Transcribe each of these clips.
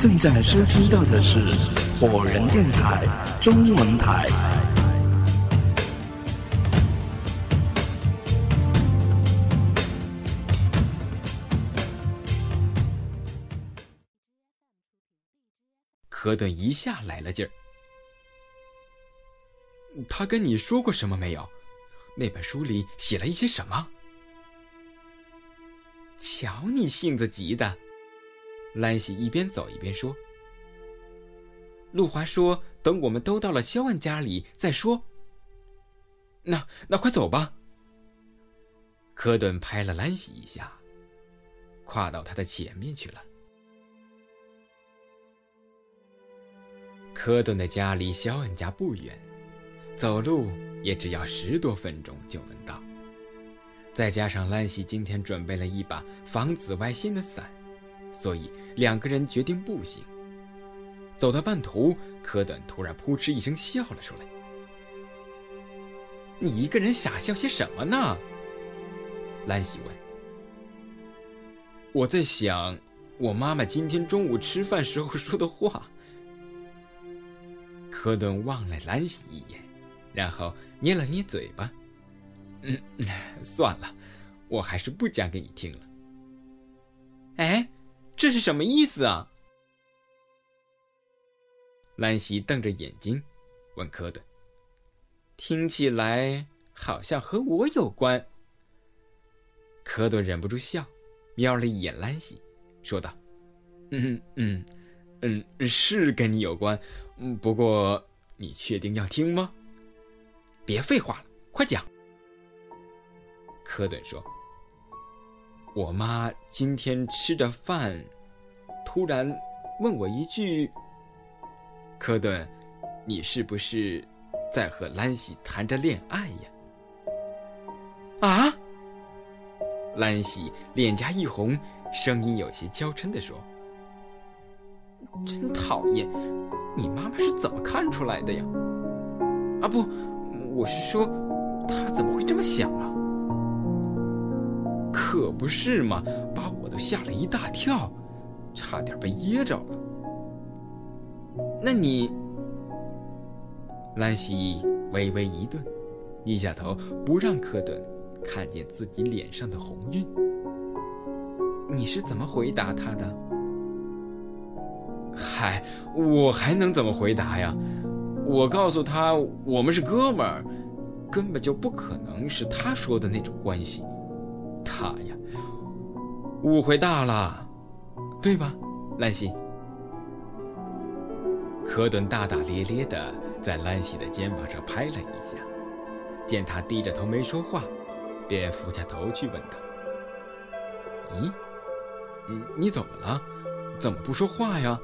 正在收听到的是火人电台中文台。柯顿一下来了劲儿。他跟你说过什么没有？那本书里写了一些什么？瞧你性子急的，兰西一边走一边说。路华说：“等我们都到了肖恩家里再说。”那那快走吧。科顿拍了兰西一下，跨到他的前面去了。科顿的家离肖恩家不远。走路也只要十多分钟就能到，再加上兰西今天准备了一把防紫外线的伞，所以两个人决定步行。走到半途，柯顿突然扑哧一声笑了出来：“你一个人傻笑些什么呢？”兰西问。“我在想，我妈妈今天中午吃饭时候说的话。”柯顿望了兰西一眼。然后捏了捏嘴巴，嗯，算了，我还是不讲给你听了。哎，这是什么意思啊？兰西瞪着眼睛问科顿：“听起来好像和我有关。”科顿忍不住笑，瞄了一眼兰西，说道：“嗯嗯嗯，是跟你有关，不过你确定要听吗？”别废话了，快讲。科顿说：“我妈今天吃着饭，突然问我一句：‘科顿，你是不是在和兰西谈着恋爱呀？’”啊！兰西脸颊一红，声音有些娇嗔的说：“真讨厌，你妈妈是怎么看出来的呀？啊不。”我是说，她怎么会这么想啊？可不是嘛，把我都吓了一大跳，差点被噎着了。那你，兰西微微一顿，低下头不让科顿看见自己脸上的红晕。你是怎么回答他的？嗨，我还能怎么回答呀？我告诉他，我们是哥们儿，根本就不可能是他说的那种关系。他呀，误会大了，对吧，兰西？科顿大大咧咧的在兰西的肩膀上拍了一下，见他低着头没说话，便俯下头去问他：“咦，你你怎么了？怎么不说话呀？”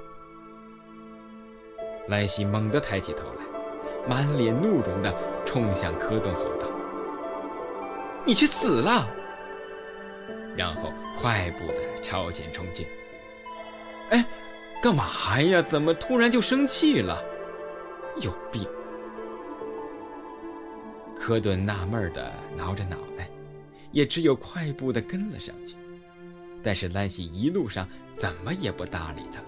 兰西猛地抬起头来，满脸怒容地冲向科顿吼道：“你去死了！”然后快步地朝前冲进。哎，干嘛呀？怎么突然就生气了？有病！科顿纳闷的挠着脑袋，也只有快步的跟了上去。但是兰西一路上怎么也不搭理他了。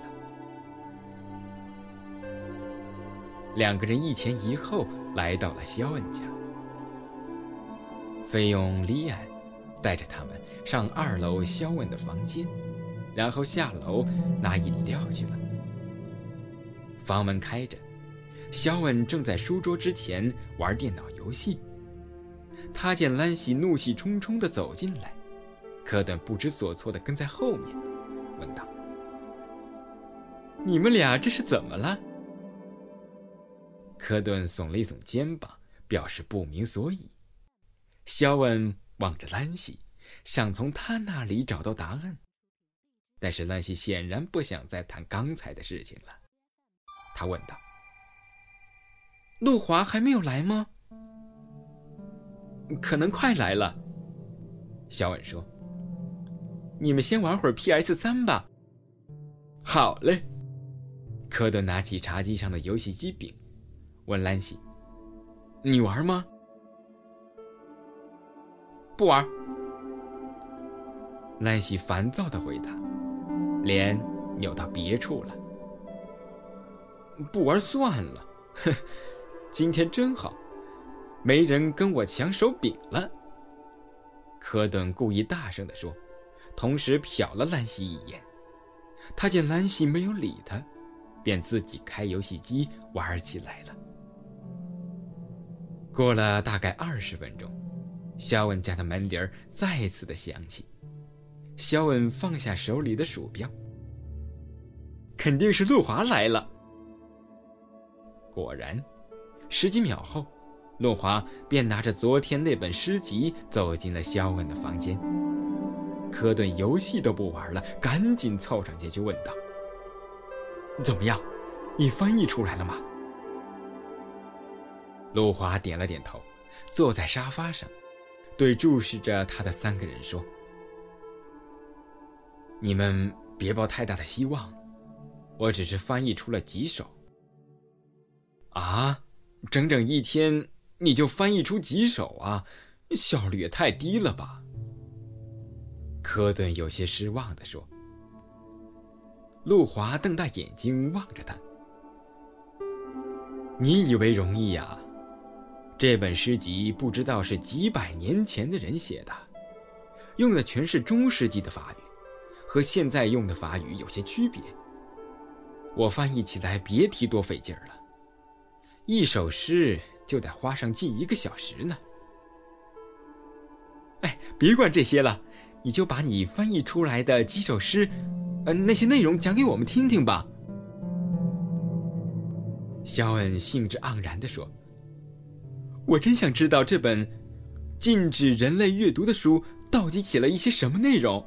两个人一前一后来到了肖恩家。菲佣莉安带着他们上二楼肖恩的房间，然后下楼拿饮料去了。房门开着，肖恩正在书桌之前玩电脑游戏。他见兰西怒气冲冲地走进来，科顿不知所措地跟在后面，问道：“你们俩这是怎么了？”科顿耸了一耸肩膀，表示不明所以。肖恩望着兰西，想从他那里找到答案，但是兰西显然不想再谈刚才的事情了。他问道：“陆华还没有来吗？”“可能快来了。”小婉说。“你们先玩会儿 PS 三吧。”“好嘞。”科顿拿起茶几上的游戏机柄。问兰西：“你玩吗？”“不玩。”兰西烦躁的回答，脸扭到别处了。不玩算了。哼，今天真好，没人跟我抢手柄了。科顿故意大声地说，同时瞟了兰西一眼。他见兰西没有理他，便自己开游戏机玩起来了。过了大概二十分钟，肖恩家的门铃再次的响起。肖恩放下手里的鼠标，肯定是路华来了。果然，十几秒后，路华便拿着昨天那本诗集走进了肖恩的房间。科顿游戏都不玩了，赶紧凑上前去问道：“怎么样，你翻译出来了吗？”路华点了点头，坐在沙发上，对注视着他的三个人说：“你们别抱太大的希望，我只是翻译出了几首。”啊，整整一天你就翻译出几首啊？效率也太低了吧！科顿有些失望地说。路华瞪大眼睛望着他：“你以为容易呀？”这本诗集不知道是几百年前的人写的，用的全是中世纪的法语，和现在用的法语有些区别。我翻译起来别提多费劲儿了，一首诗就得花上近一个小时呢。哎，别管这些了，你就把你翻译出来的几首诗，呃，那些内容讲给我们听听吧。”肖恩兴致盎然地说。我真想知道这本禁止人类阅读的书到底写了一些什么内容。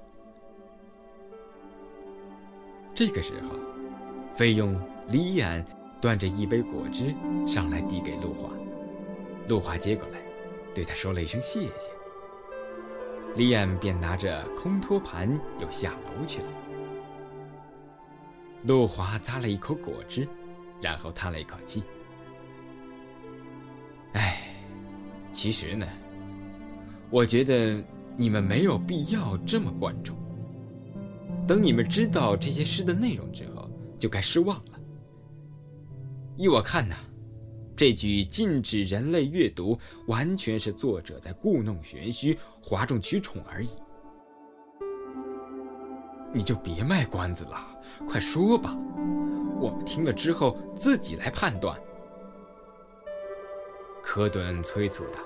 这个时候，菲佣莉安端着一杯果汁上来递给陆华，陆华接过来，对他说了一声谢谢。莉安便拿着空托盘又下楼去了。陆华咂了一口果汁，然后叹了一口气。哎其实呢，我觉得你们没有必要这么关注。等你们知道这些诗的内容之后，就该失望了。依我看呢，这句禁止人类阅读，完全是作者在故弄玄虚、哗众取宠而已。你就别卖关子了，快说吧，我们听了之后自己来判断。科顿催促道：“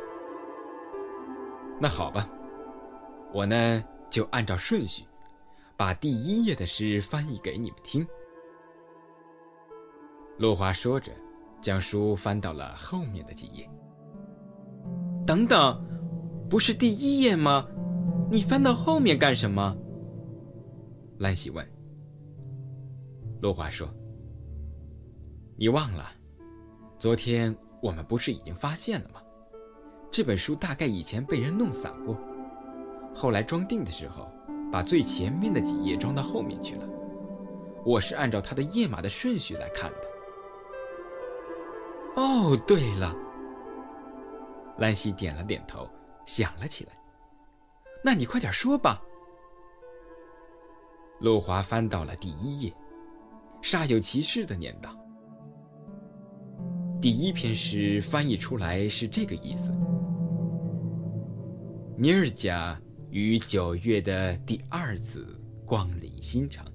那好吧，我呢就按照顺序，把第一页的诗翻译给你们听。”陆华说着，将书翻到了后面的几页。等等，不是第一页吗？你翻到后面干什么？兰喜问。陆华说：“你忘了，昨天。”我们不是已经发现了吗？这本书大概以前被人弄散过，后来装订的时候，把最前面的几页装到后面去了。我是按照它的页码的顺序来看的。哦，对了，兰西点了点头，想了起来。那你快点说吧。陆华翻到了第一页，煞有其事的念道。第一篇诗翻译出来是这个意思：尼尔加于九月的第二次光临新城，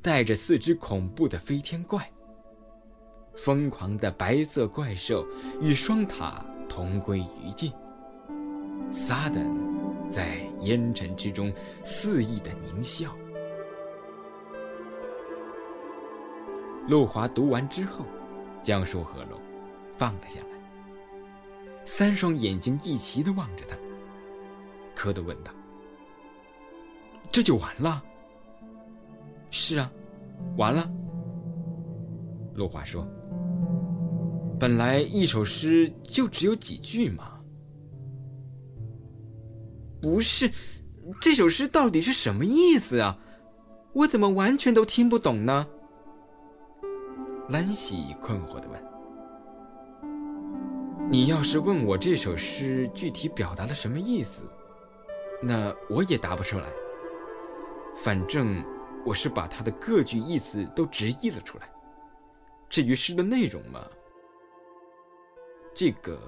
带着四只恐怖的飞天怪。疯狂的白色怪兽与双塔同归于尽。撒旦在烟尘之中肆意的狞笑。陆华读完之后。将书合拢，放了下来。三双眼睛一齐的望着他。柯德问道：“这就完了？”“是啊，完了。”陆华说：“本来一首诗就只有几句嘛。”“不是，这首诗到底是什么意思啊？我怎么完全都听不懂呢？”兰喜困惑的问：“你要是问我这首诗具体表达了什么意思，那我也答不出来。反正我是把它的各句意思都直译了出来。至于诗的内容嘛，这个，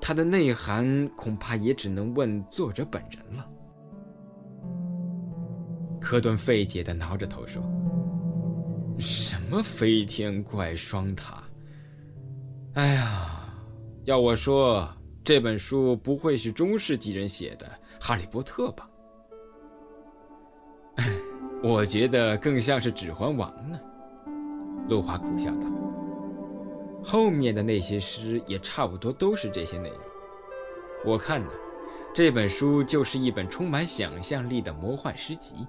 它的内涵恐怕也只能问作者本人了。柯顿费解的挠着头说：“什么飞天怪双塔？哎呀，要我说，这本书不会是中世纪人写的《哈利波特》吧？我觉得更像是《指环王》呢。”陆华苦笑道：“后面的那些诗也差不多都是这些内容。我看呢，这本书就是一本充满想象力的魔幻诗集。”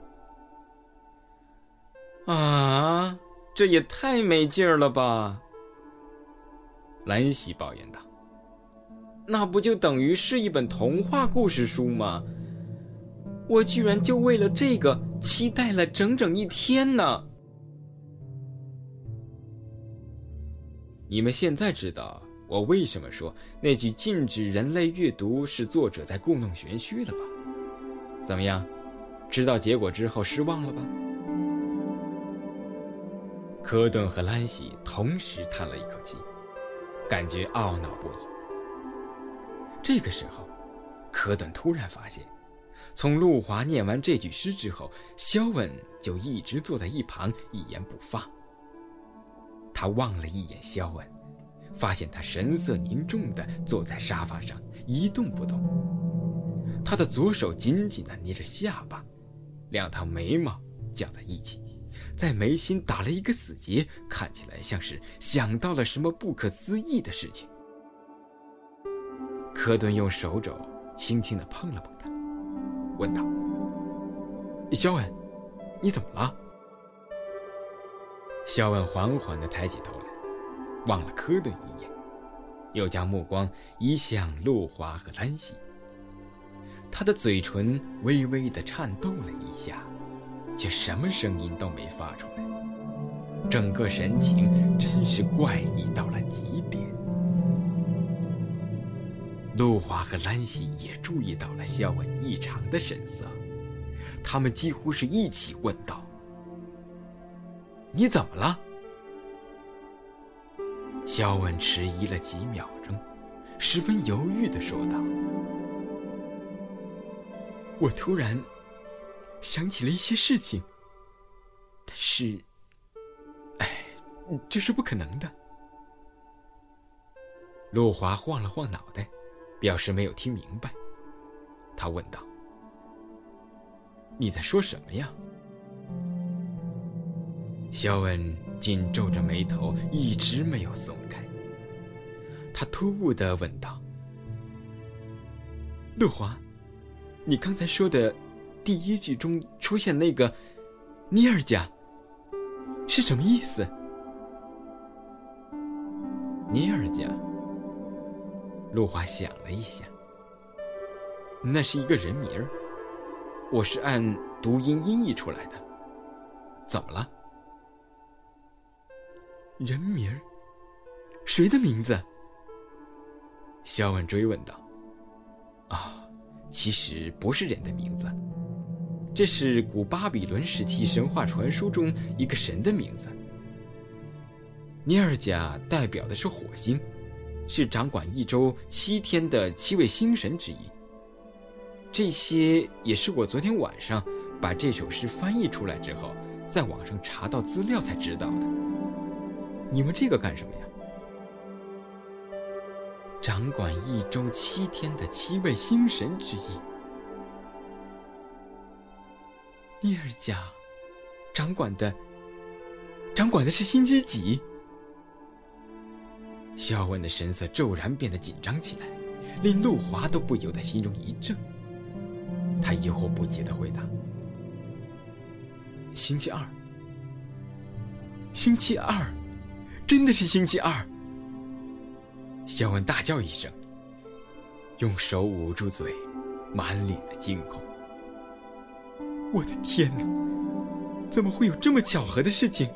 啊，这也太没劲儿了吧！兰喜抱怨道：“那不就等于是一本童话故事书吗？我居然就为了这个期待了整整一天呢！”你们现在知道我为什么说那句禁止人类阅读是作者在故弄玄虚了吧？怎么样，知道结果之后失望了吧？科顿和兰西同时叹了一口气，感觉懊恼不已。这个时候，柯顿突然发现，从陆华念完这句诗之后，肖文就一直坐在一旁一言不发。他望了一眼肖恩，发现他神色凝重地坐在沙发上一动不动。他的左手紧紧地捏着下巴，两条眉毛绞在一起。在眉心打了一个死结，看起来像是想到了什么不可思议的事情。科顿用手肘轻轻地碰了碰他，问道：“肖恩，你怎么了？”肖恩缓缓地抬起头来，望了科顿一眼，又将目光移向路华和兰西。他的嘴唇微微地颤抖了一下。却什么声音都没发出来，整个神情真是怪异到了极点。陆华和兰西也注意到了肖恩异常的神色，他们几乎是一起问道：“你怎么了？”肖恩迟疑了几秒钟，十分犹豫的说道：“我突然……”想起了一些事情，但是，哎，这是不可能的。陆华晃了晃脑袋，表示没有听明白。他问道：“你在说什么呀？”肖恩紧皱着眉头，一直没有松开。他突兀的问道：“陆华，你刚才说的？”第一句中出现那个“尼尔加”是什么意思？尼尔加，陆华想了一下，那是一个人名儿，我是按读音音译出来的。怎么了？人名儿？谁的名字？肖恩追问道。啊，其实不是人的名字。这是古巴比伦时期神话传说中一个神的名字。尼尔甲代表的是火星，是掌管一周七天的七位星神之一。这些也是我昨天晚上把这首诗翻译出来之后，在网上查到资料才知道的。你问这个干什么呀？掌管一周七天的七位星神之一。尼尔家，掌管的，掌管的是星期几？肖恩的神色骤然变得紧张起来，令陆华都不由得心中一怔。他疑惑不解的回答：“星期二。星期二，真的是星期二！”肖恩大叫一声，用手捂住嘴，满脸的惊恐。我的天哪！怎么会有这么巧合的事情？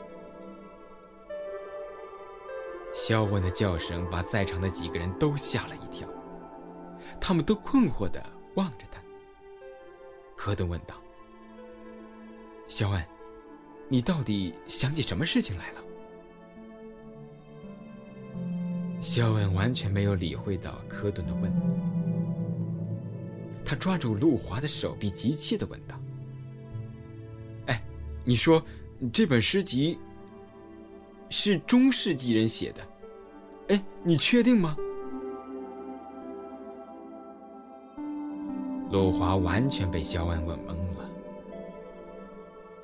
肖恩的叫声把在场的几个人都吓了一跳，他们都困惑的望着他。科顿问道：“肖恩，你到底想起什么事情来了？”肖恩完全没有理会到科顿的问，他抓住路华的手臂，急切的问道：“哎，你说这本诗集是中世纪人写的？哎，你确定吗？”路华完全被肖恩问懵了。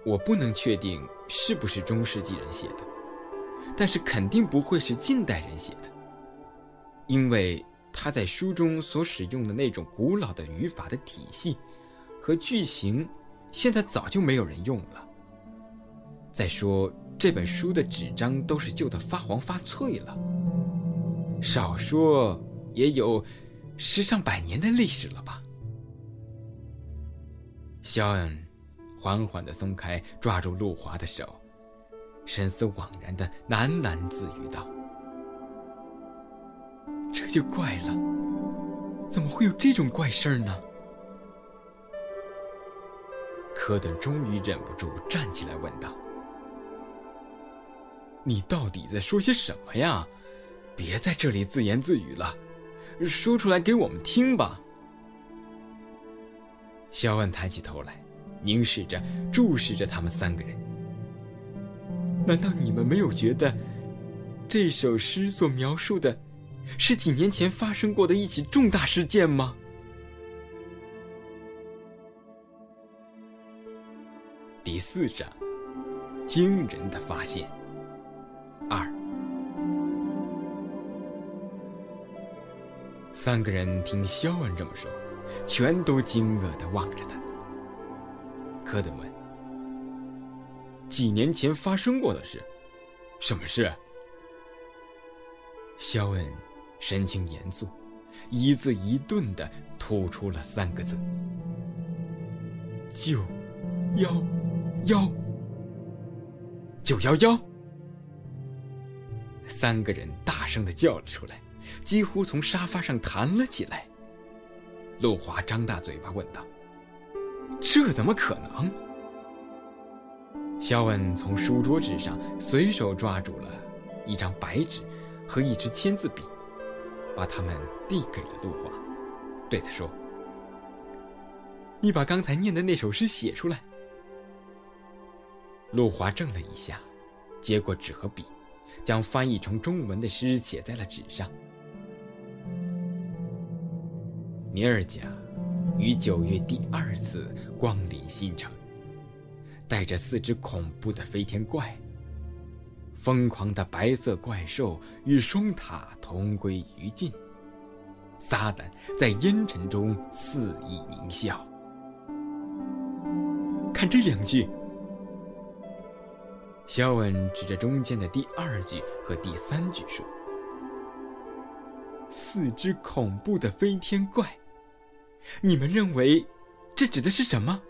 我不能确定是不是中世纪人写的，但是肯定不会是近代人写的。因为他在书中所使用的那种古老的语法的体系和句型，现在早就没有人用了。再说这本书的纸张都是旧的发黄发脆了，少说也有十上百年的历史了吧？肖恩缓缓的松开抓住路华的手，神思惘然的喃喃自语道。这就怪了，怎么会有这种怪事儿呢？科顿终于忍不住站起来问道：“你到底在说些什么呀？别在这里自言自语了，说出来给我们听吧。”肖恩抬起头来，凝视着、注视着他们三个人。难道你们没有觉得这首诗所描述的？是几年前发生过的一起重大事件吗？第四章，惊人的发现。二，三个人听肖恩这么说，全都惊愕的望着他。科顿问：“几年前发生过的事？什么事？”肖恩。神情严肃，一字一顿的吐出了三个字：“九幺幺，九幺幺。”三个人大声的叫了出来，几乎从沙发上弹了起来。陆华张大嘴巴问道：“这怎么可能？”肖恩从书桌纸上随手抓住了一张白纸和一支签字笔。把它们递给了陆华，对他说：“你把刚才念的那首诗写出来。”陆华怔了一下，接过纸和笔，将翻译成中文的诗写在了纸上。尼尔贾于九月第二次光临新城，带着四只恐怖的飞天怪。疯狂的白色怪兽与双塔同归于尽，撒旦在烟尘中肆意狞笑。看这两句，肖恩指着中间的第二句和第三句说：“四只恐怖的飞天怪，你们认为这指的是什么？”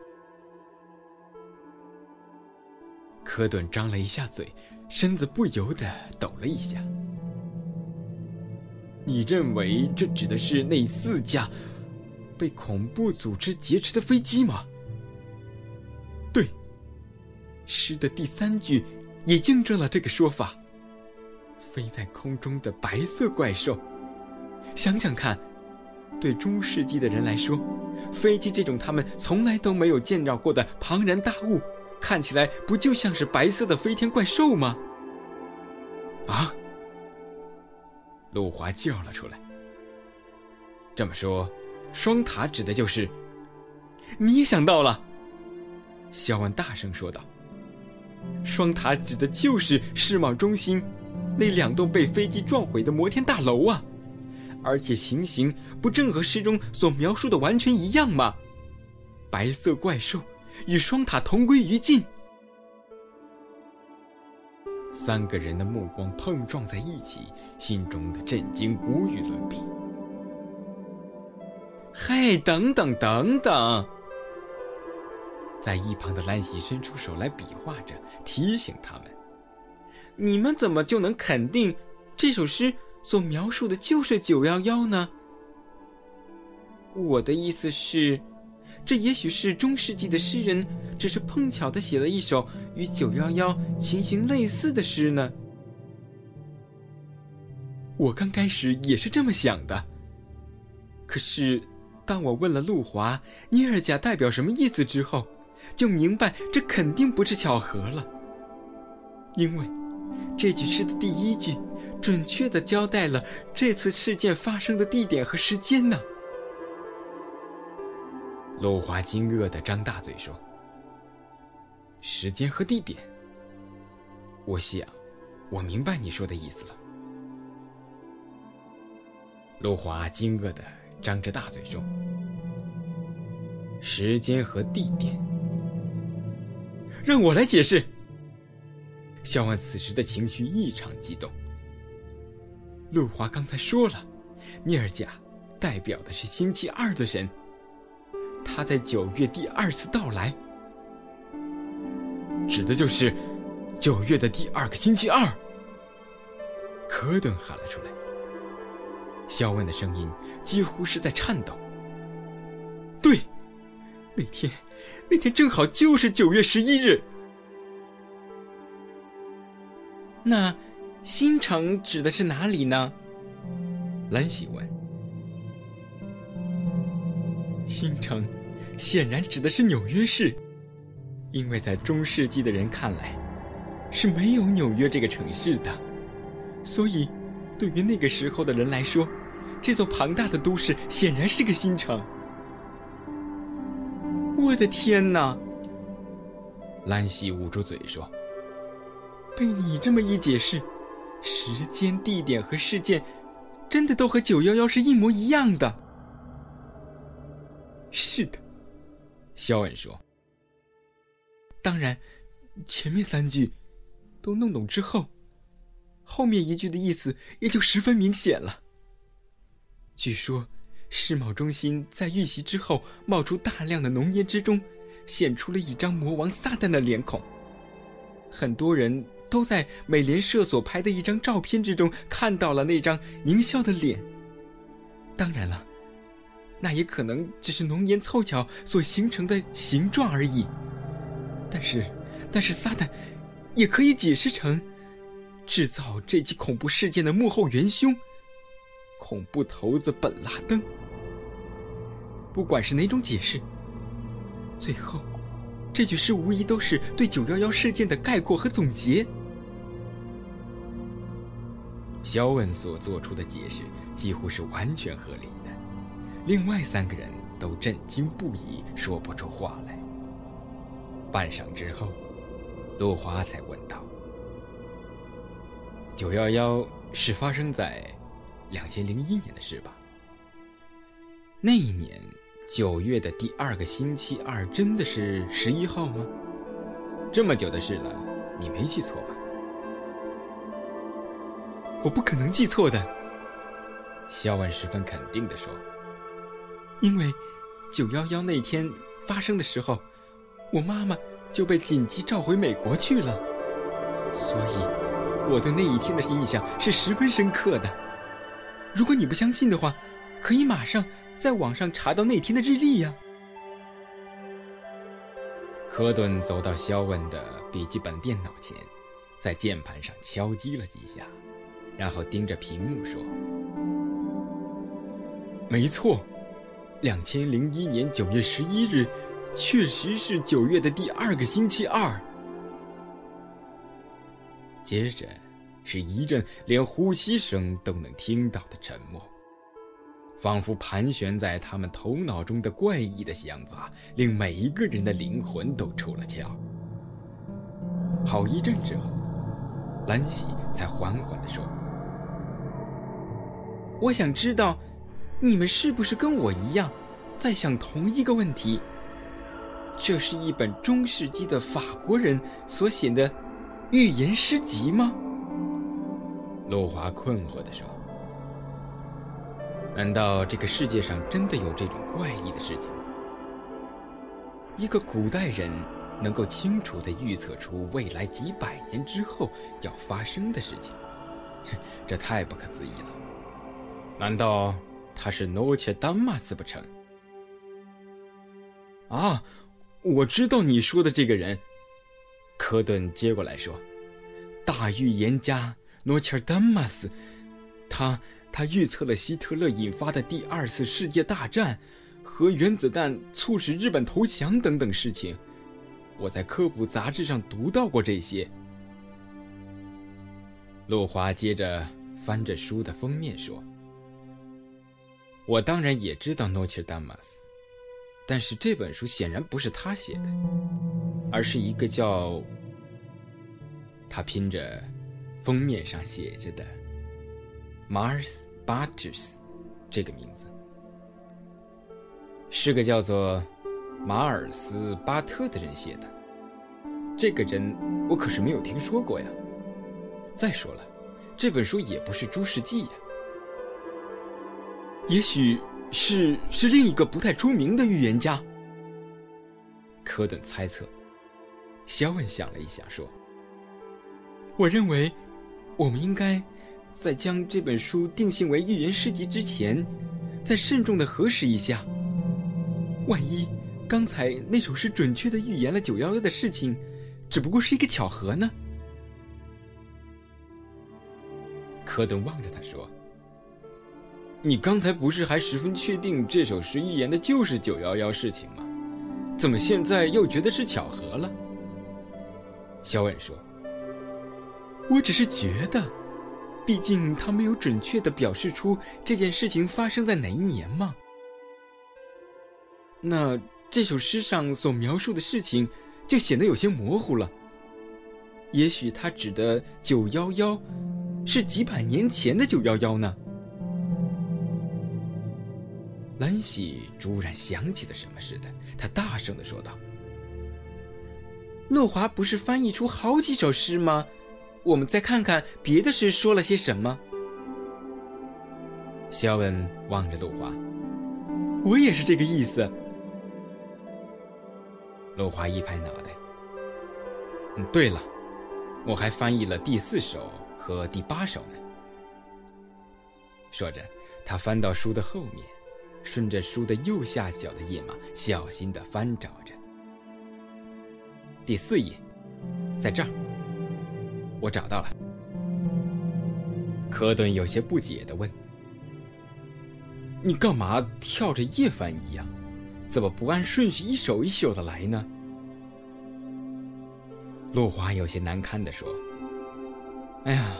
科顿张了一下嘴。身子不由得抖了一下。你认为这指的是那四架被恐怖组织劫持的飞机吗？对。诗的第三句也印证了这个说法。飞在空中的白色怪兽，想想看，对中世纪的人来说，飞机这种他们从来都没有见到过的庞然大物。看起来不就像是白色的飞天怪兽吗？啊！陆华叫了出来。这么说，双塔指的就是……你也想到了？肖恩大声说道：“双塔指的就是世贸中心那两栋被飞机撞毁的摩天大楼啊！而且情形不正和诗中所描述的完全一样吗？白色怪兽。”与双塔同归于尽。三个人的目光碰撞在一起，心中的震惊无与伦比。嘿，等等等等！在一旁的兰西伸出手来比划着，提醒他们：“你们怎么就能肯定这首诗所描述的就是九幺幺呢？”我的意思是。这也许是中世纪的诗人只是碰巧的写了一首与九幺幺情形类似的诗呢。我刚开始也是这么想的。可是，当我问了路华尼尔贾代表什么意思之后，就明白这肯定不是巧合了。因为，这句诗的第一句，准确的交代了这次事件发生的地点和时间呢。陆华惊愕的张大嘴说：“时间和地点。”我想，我明白你说的意思了。陆华惊愕的张着大嘴说：“时间和地点，让我来解释。”肖万此时的情绪异常激动。路华刚才说了，尼尔贾代表的是星期二的神，他在九月第二次到来，指的就是。九月的第二个星期二，科顿喊了出来。肖恩的声音几乎是在颤抖。对，那天，那天正好就是九月十一日。那新城指的是哪里呢？兰喜问。新城显然指的是纽约市，因为在中世纪的人看来。是没有纽约这个城市的，所以，对于那个时候的人来说，这座庞大的都市显然是个新城。我的天哪！兰西捂住嘴说：“被你这么一解释，时间、地点和事件，真的都和九幺幺是一模一样的。”是的，肖恩说。当然，前面三句。都弄懂之后，后面一句的意思也就十分明显了。据说，世贸中心在遇袭之后冒出大量的浓烟之中，显出了一张魔王撒旦的脸孔。很多人都在美联社所拍的一张照片之中看到了那张狞笑的脸。当然了，那也可能只是浓烟凑巧所形成的形状而已。但是，但是撒旦。也可以解释成，制造这起恐怖事件的幕后元凶——恐怖头子本拉登。不管是哪种解释，最后，这句诗无疑都是对九幺幺事件的概括和总结。肖恩所做出的解释几乎是完全合理的，另外三个人都震惊不已，说不出话来。半晌之后。陆华才问道：“九幺幺是发生在两千零一年的事吧？那一年九月的第二个星期二真的是十一号吗？这么久的事了，你没记错吧？”“我不可能记错的。”肖万十分肯定的说，“因为九幺幺那天发生的时候，我妈妈……”就被紧急召回美国去了，所以我对那一天的印象是十分深刻的。如果你不相信的话，可以马上在网上查到那天的日历呀。科顿走到肖恩的笔记本电脑前，在键盘上敲击了几下，然后盯着屏幕说：“没错，两千零一年九月十一日。”确实是九月的第二个星期二。接着，是一阵连呼吸声都能听到的沉默，仿佛盘旋在他们头脑中的怪异的想法，令每一个人的灵魂都出了窍。好一阵之后，兰喜才缓缓地说：“我想知道，你们是不是跟我一样，在想同一个问题？”这是一本中世纪的法国人所写的寓言诗集吗？陆华困惑地说：“难道这个世界上真的有这种怪异的事情吗？一个古代人能够清楚地预测出未来几百年之后要发生的事情，这太不可思议了。难道他是诺切丹马斯不成？”啊！我知道你说的这个人，科顿接过来说：“大预言家诺切尔丹马斯，他他他预测了希特勒引发的第二次世界大战，和原子弹促使日本投降等等事情。我在科普杂志上读到过这些。陆华接着翻着书的封面说：“我当然也知道诺切达马斯，但是这本书显然不是他写的，而是一个叫……他拼着，封面上写着的 Mars Butters 这个名字，是个叫做马尔斯巴特的人写的。这个人我可是没有听说过呀。”再说了，这本书也不是诸世纪呀，也许是是另一个不太出名的预言家。科顿猜测。肖恩想了一下，说：“我认为，我们应该在将这本书定性为预言诗集之前，再慎重的核实一下。万一刚才那首诗准确的预言了九幺幺的事情，只不过是一个巧合呢？”科顿望着他说：“你刚才不是还十分确定这首诗预言的就是九幺幺事情吗？怎么现在又觉得是巧合了？”小婉说：“我只是觉得，毕竟他没有准确的表示出这件事情发生在哪一年嘛。那这首诗上所描述的事情就显得有些模糊了。也许他指的九幺幺。”是几百年前的九幺幺呢？兰喜突然想起了什么似的，他大声的说道：“乐华不是翻译出好几首诗吗？我们再看看别的诗说了些什么。”肖恩望着陆华：“我也是这个意思。”陆华一拍脑袋：“嗯，对了，我还翻译了第四首。”和第八首呢？说着，他翻到书的后面，顺着书的右下角的页码，小心的翻找着。第四页，在这儿，我找到了。科顿有些不解的问：“你干嘛跳着页翻译呀？怎么不按顺序一首一首的来呢？”陆华有些难堪的说。哎呀，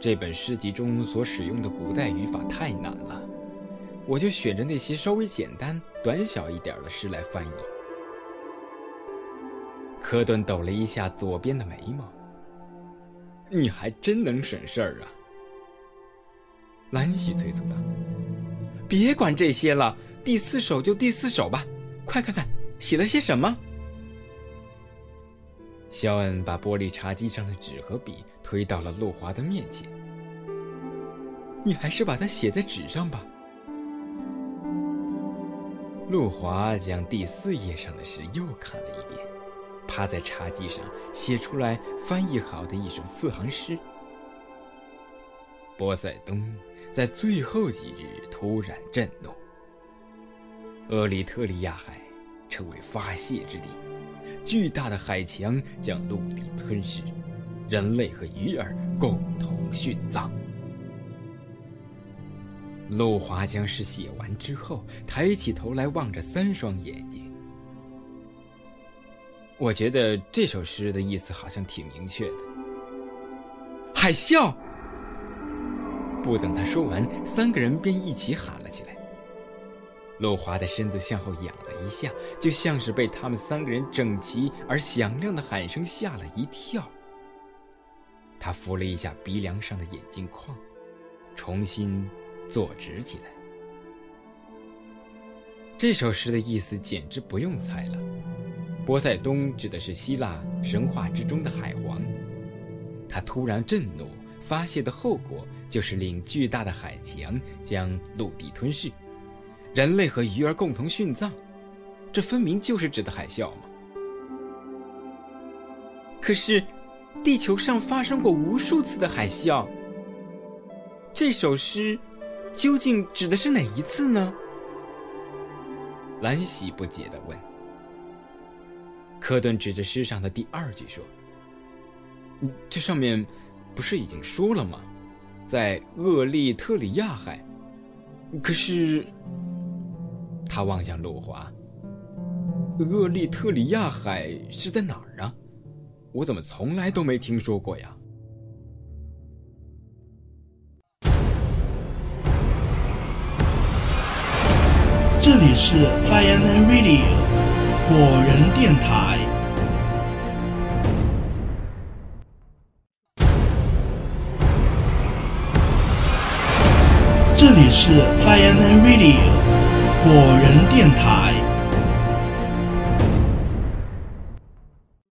这本诗集中所使用的古代语法太难了，我就选着那些稍微简单、短小一点的诗来翻译。科顿抖了一下左边的眉毛。你还真能省事儿啊！兰西催促道：“别管这些了，第四首就第四首吧，快看看写了些什么。”肖恩把玻璃茶几上的纸和笔推到了陆华的面前。你还是把它写在纸上吧。陆华将第四页上的诗又看了一遍，趴在茶几上写出来翻译好的一首四行诗。波塞冬在最后几日突然震怒，厄里特利亚海成为发泄之地。巨大的海墙将陆地吞噬，人类和鱼儿共同殉葬。陆华将诗写完之后，抬起头来望着三双眼睛。我觉得这首诗的意思好像挺明确的。海啸！不等他说完，三个人便一起喊了起来。陆华的身子向后仰了一下，就像是被他们三个人整齐而响亮的喊声吓了一跳。他扶了一下鼻梁上的眼镜框，重新坐直起来。这首诗的意思简直不用猜了，波塞冬指的是希腊神话之中的海皇，他突然震怒，发泄的后果就是令巨大的海墙将陆地吞噬。人类和鱼儿共同殉葬，这分明就是指的海啸嘛。可是，地球上发生过无数次的海啸，这首诗究竟指的是哪一次呢？兰喜不解的问。科顿指着诗上的第二句说：“这上面不是已经说了吗？在厄立特里亚海。可是，他望向路华。厄立特里亚海是在哪儿啊？我怎么从来都没听说过呀？这里是 Fireman Radio 果仁电台。这里是 Fireman Radio 果仁电台。